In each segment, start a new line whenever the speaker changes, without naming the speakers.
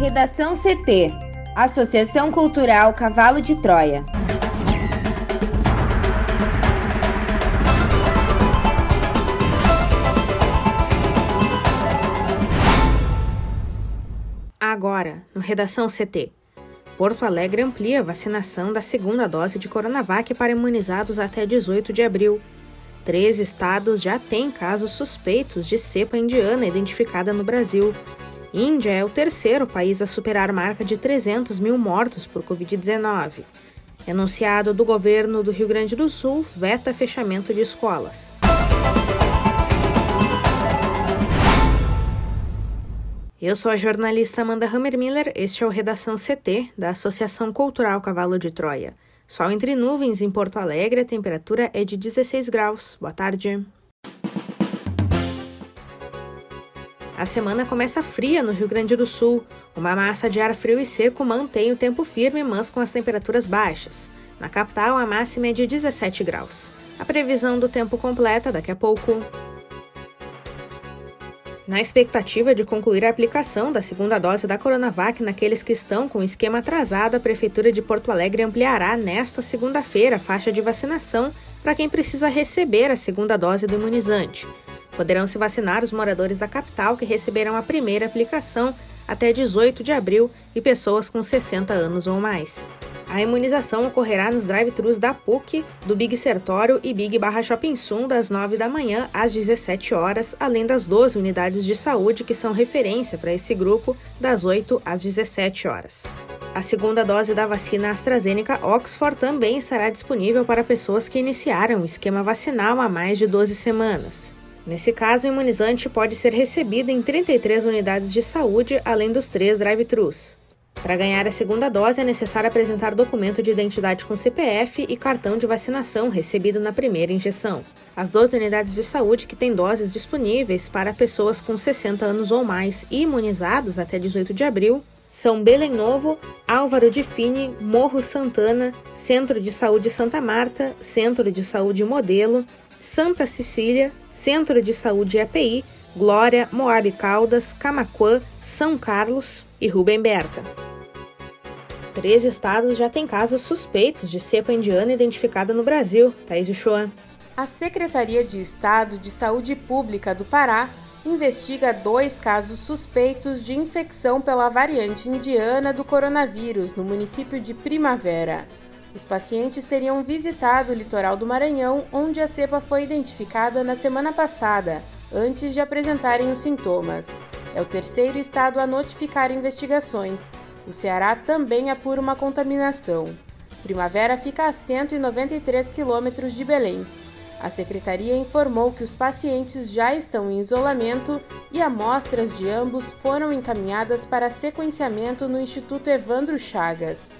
Redação CT Associação Cultural Cavalo de Troia.
Agora, no Redação CT. Porto Alegre amplia a vacinação da segunda dose de Coronavac para imunizados até 18 de abril. Três estados já têm casos suspeitos de cepa indiana identificada no Brasil. Índia é o terceiro país a superar a marca de 300 mil mortos por Covid-19. Enunciado do governo do Rio Grande do Sul veta fechamento de escolas. Eu sou a jornalista Amanda Hammermiller, este é o Redação CT, da Associação Cultural Cavalo de Troia. Sol entre nuvens em Porto Alegre, a temperatura é de 16 graus. Boa tarde. A semana começa fria no Rio Grande do Sul. Uma massa de ar frio e seco mantém o tempo firme, mas com as temperaturas baixas. Na capital, a máxima é de 17 graus. A previsão do tempo completa daqui a pouco. Na expectativa de concluir a aplicação da segunda dose da Coronavac naqueles que estão com o esquema atrasado, a Prefeitura de Porto Alegre ampliará nesta segunda-feira a faixa de vacinação para quem precisa receber a segunda dose do imunizante. Poderão se vacinar os moradores da capital que receberão a primeira aplicação até 18 de abril e pessoas com 60 anos ou mais. A imunização ocorrerá nos drive-thrus da PUC, do Big Sertório e Big Barra Shopping Sul das 9 da manhã às 17 horas, além das 12 unidades de saúde que são referência para esse grupo, das 8 às 17 horas. A segunda dose da vacina AstraZeneca Oxford também estará disponível para pessoas que iniciaram o esquema vacinal há mais de 12 semanas. Nesse caso, o imunizante pode ser recebido em 33 unidades de saúde, além dos três drive-thrus. Para ganhar a segunda dose, é necessário apresentar documento de identidade com CPF e cartão de vacinação recebido na primeira injeção. As 12 unidades de saúde que têm doses disponíveis para pessoas com 60 anos ou mais e imunizados até 18 de abril são Belém Novo, Álvaro de Fini, Morro Santana, Centro de Saúde Santa Marta, Centro de Saúde Modelo, Santa Cecília, Centro de Saúde API, Glória, Moab Caldas, Camaquã, São Carlos e Rubem Berta. Três estados já têm casos suspeitos de cepa indiana identificada no Brasil. Thaís Uchoa.
A Secretaria de Estado de Saúde Pública do Pará investiga dois casos suspeitos de infecção pela variante indiana do coronavírus no município de Primavera. Os pacientes teriam visitado o litoral do Maranhão, onde a cepa foi identificada na semana passada, antes de apresentarem os sintomas. É o terceiro estado a notificar investigações o Ceará também apura uma contaminação. Primavera fica a 193 quilômetros de Belém. A secretaria informou que os pacientes já estão em isolamento e amostras de ambos foram encaminhadas para sequenciamento no Instituto Evandro Chagas.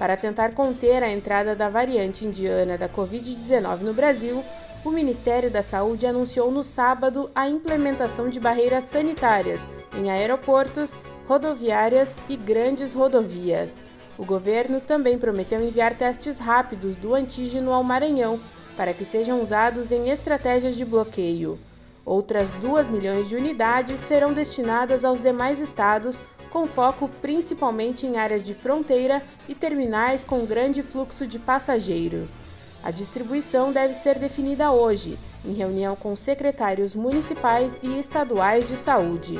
Para tentar conter a entrada da variante indiana da Covid-19 no Brasil, o Ministério da Saúde anunciou no sábado a implementação de barreiras sanitárias em aeroportos rodoviárias e grandes rodovias. O governo também prometeu enviar testes rápidos do antígeno ao Maranhão para que sejam usados em estratégias de bloqueio. Outras 2 milhões de unidades serão destinadas aos demais estados, com foco principalmente em áreas de fronteira e terminais com grande fluxo de passageiros. A distribuição deve ser definida hoje, em reunião com secretários municipais e estaduais de saúde.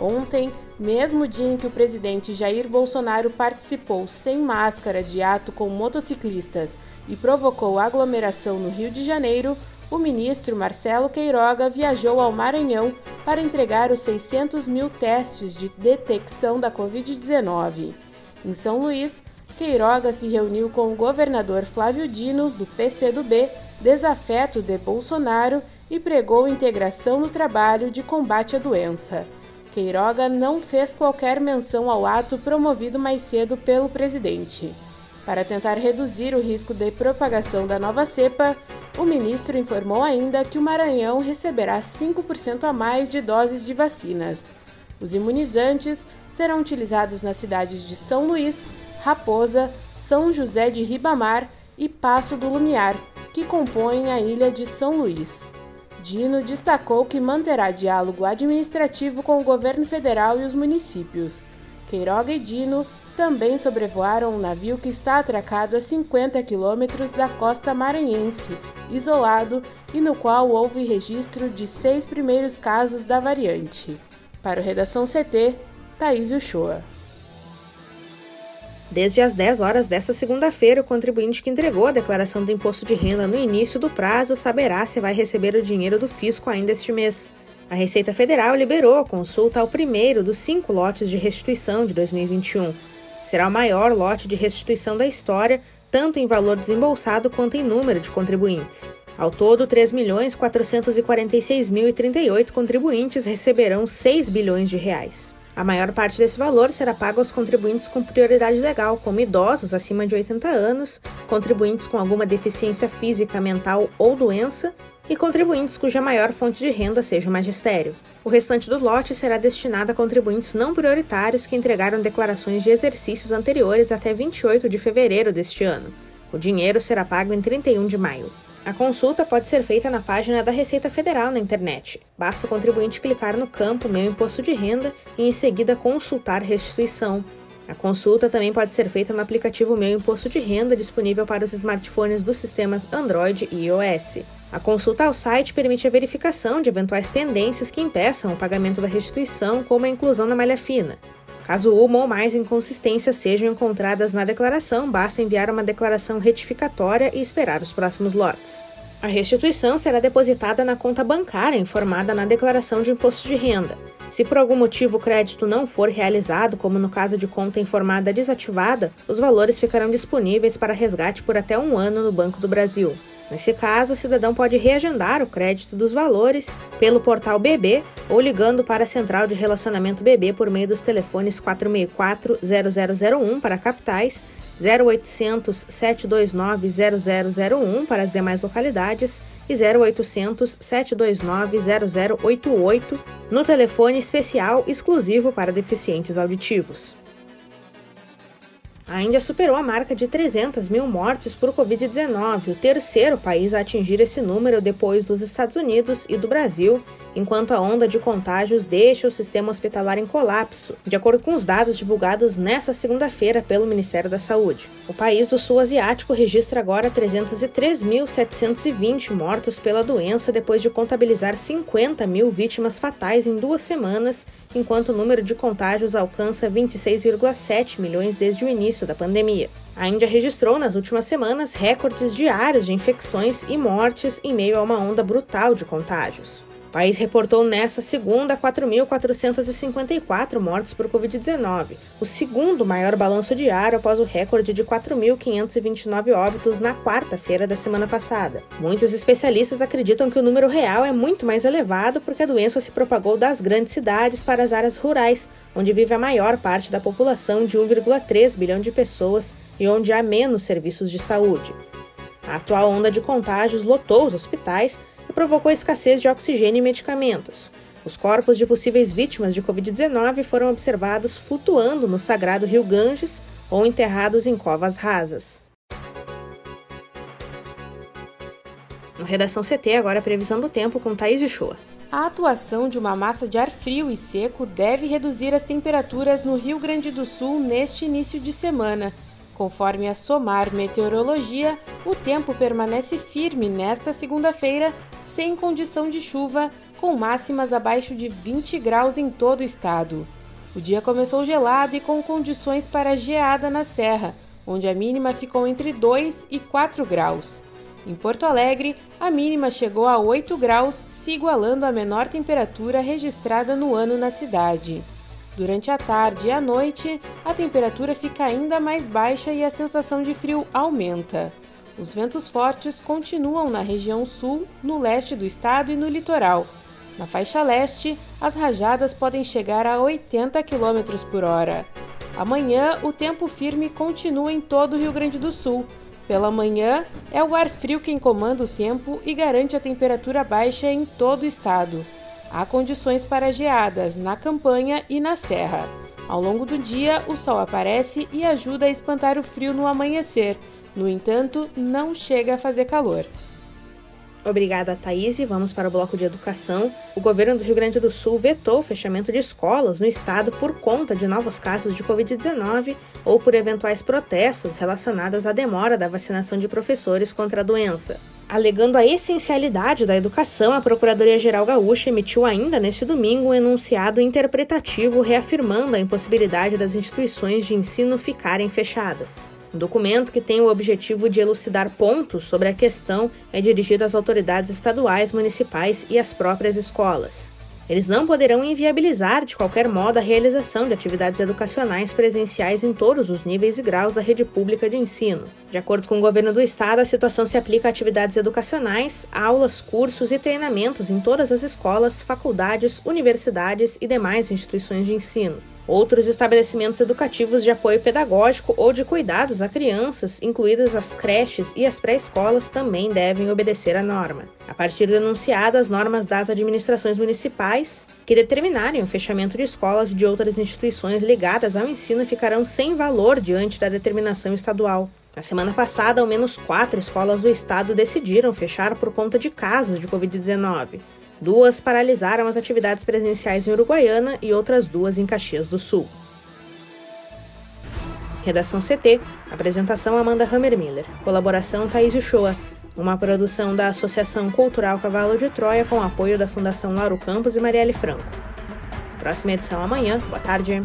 Ontem, mesmo dia em que o presidente Jair Bolsonaro participou sem máscara de ato com motociclistas e provocou aglomeração no Rio de Janeiro, o ministro Marcelo Queiroga viajou ao Maranhão para entregar os 600 mil testes de detecção da Covid-19. Em São Luís, Queiroga se reuniu com o governador Flávio Dino, do PCdoB, desafeto de Bolsonaro, e pregou integração no trabalho de combate à doença. Queiroga não fez qualquer menção ao ato promovido mais cedo pelo presidente. Para tentar reduzir o risco de propagação da nova cepa, o ministro informou ainda que o Maranhão receberá 5% a mais de doses de vacinas. Os imunizantes serão utilizados nas cidades de São Luís, Raposa, São José de Ribamar e Passo do Lumiar, que compõem a ilha de São Luís. Dino destacou que manterá diálogo administrativo com o governo federal e os municípios. Queiroga e Dino também sobrevoaram um navio que está atracado a 50 quilômetros da costa maranhense, isolado e no qual houve registro de seis primeiros casos da variante. Para o Redação CT, Thaís Uchoa.
Desde as 10 horas desta segunda-feira, o contribuinte que entregou a declaração do imposto de renda no início do prazo saberá se vai receber o dinheiro do fisco ainda este mês. A Receita Federal liberou a consulta ao primeiro dos cinco lotes de restituição de 2021. Será o maior lote de restituição da história, tanto em valor desembolsado quanto em número de contribuintes. Ao todo, 3.446.038 contribuintes receberão 6 bilhões de reais. A maior parte desse valor será pago aos contribuintes com prioridade legal, como idosos acima de 80 anos, contribuintes com alguma deficiência física, mental ou doença e contribuintes cuja maior fonte de renda seja o magistério. O restante do lote será destinado a contribuintes não prioritários que entregaram declarações de exercícios anteriores até 28 de fevereiro deste ano. O dinheiro será pago em 31 de maio. A consulta pode ser feita na página da Receita Federal na internet. Basta o contribuinte clicar no campo Meu Imposto de Renda e em seguida consultar restituição. A consulta também pode ser feita no aplicativo Meu Imposto de Renda disponível para os smartphones dos sistemas Android e iOS. A consulta ao site permite a verificação de eventuais pendências que impeçam o pagamento da restituição, como a inclusão na malha fina. Caso uma ou mais inconsistências sejam encontradas na declaração, basta enviar uma declaração retificatória e esperar os próximos lotes. A restituição será depositada na conta bancária informada na declaração de imposto de renda. Se por algum motivo o crédito não for realizado, como no caso de conta informada desativada, os valores ficarão disponíveis para resgate por até um ano no Banco do Brasil. Nesse caso, o cidadão pode reagendar o crédito dos valores pelo portal BB ou ligando para a Central de Relacionamento BB por meio dos telefones 464-0001 para capitais, 0800 729 0001 para as demais localidades e 0800 729 0088 no telefone especial exclusivo para deficientes auditivos a Índia superou a marca de 300 mil mortes por Covid-19, o terceiro país a atingir esse número depois dos Estados Unidos e do Brasil, enquanto a onda de contágios deixa o sistema hospitalar em colapso, de acordo com os dados divulgados nesta segunda-feira pelo Ministério da Saúde. O país do sul asiático registra agora 303.720 mortos pela doença depois de contabilizar 50 mil vítimas fatais em duas semanas, enquanto o número de contágios alcança 26,7 milhões desde o início início da pandemia. A Índia registrou nas últimas semanas recordes diários de infecções e mortes em meio a uma onda brutal de contágios. O país reportou nessa segunda 4.454 mortes por Covid-19, o segundo maior balanço diário após o recorde de 4.529 óbitos na quarta-feira da semana passada. Muitos especialistas acreditam que o número real é muito mais elevado porque a doença se propagou das grandes cidades para as áreas rurais, onde vive a maior parte da população de 1,3 bilhão de pessoas e onde há menos serviços de saúde. A atual onda de contágios lotou os hospitais provocou escassez de oxigênio e medicamentos. Os corpos de possíveis vítimas de Covid-19 foram observados flutuando no sagrado rio Ganges ou enterrados em covas rasas. No Redação CT, agora a previsão do tempo com Thaís Uchoa.
A atuação de uma massa de ar frio e seco deve reduzir as temperaturas no Rio Grande do Sul neste início de semana. Conforme a SOMAR Meteorologia, o tempo permanece firme nesta segunda-feira, sem condição de chuva, com máximas abaixo de 20 graus em todo o estado. O dia começou gelado e com condições para geada na Serra, onde a mínima ficou entre 2 e 4 graus. Em Porto Alegre, a mínima chegou a 8 graus, se igualando à menor temperatura registrada no ano na cidade. Durante a tarde e a noite, a temperatura fica ainda mais baixa e a sensação de frio aumenta. Os ventos fortes continuam na região sul, no leste do estado e no litoral. Na faixa leste, as rajadas podem chegar a 80 km por hora. Amanhã, o tempo firme continua em todo o Rio Grande do Sul. Pela manhã, é o ar frio quem comanda o tempo e garante a temperatura baixa em todo o estado. Há condições para geadas na campanha e na serra. Ao longo do dia, o sol aparece e ajuda a espantar o frio no amanhecer. No entanto, não chega a fazer calor.
Obrigada, Thaís. E vamos para o bloco de educação. O governo do Rio Grande do Sul vetou o fechamento de escolas no estado por conta de novos casos de Covid-19 ou por eventuais protestos relacionados à demora da vacinação de professores contra a doença. Alegando a essencialidade da educação, a Procuradoria-Geral Gaúcha emitiu ainda neste domingo um enunciado interpretativo reafirmando a impossibilidade das instituições de ensino ficarem fechadas. Um documento que tem o objetivo de elucidar pontos sobre a questão é dirigido às autoridades estaduais, municipais e às próprias escolas. Eles não poderão inviabilizar de qualquer modo a realização de atividades educacionais presenciais em todos os níveis e graus da rede pública de ensino. De acordo com o governo do estado, a situação se aplica a atividades educacionais, aulas, cursos e treinamentos em todas as escolas, faculdades, universidades e demais instituições de ensino. Outros estabelecimentos educativos de apoio pedagógico ou de cuidados a crianças, incluídas as creches e as pré-escolas, também devem obedecer à norma. A partir do enunciado, as normas das administrações municipais que determinarem o fechamento de escolas e de outras instituições ligadas ao ensino ficarão sem valor diante da determinação estadual. Na semana passada, ao menos quatro escolas do estado decidiram fechar por conta de casos de Covid-19. Duas paralisaram as atividades presenciais em Uruguaiana e outras duas em Caxias do Sul. Redação CT. Apresentação Amanda Hammermiller. Colaboração Thaís Uchoa. Uma produção da Associação Cultural Cavalo de Troia com apoio da Fundação Lauro Campos e Marielle Franco. Próxima edição amanhã. Boa tarde.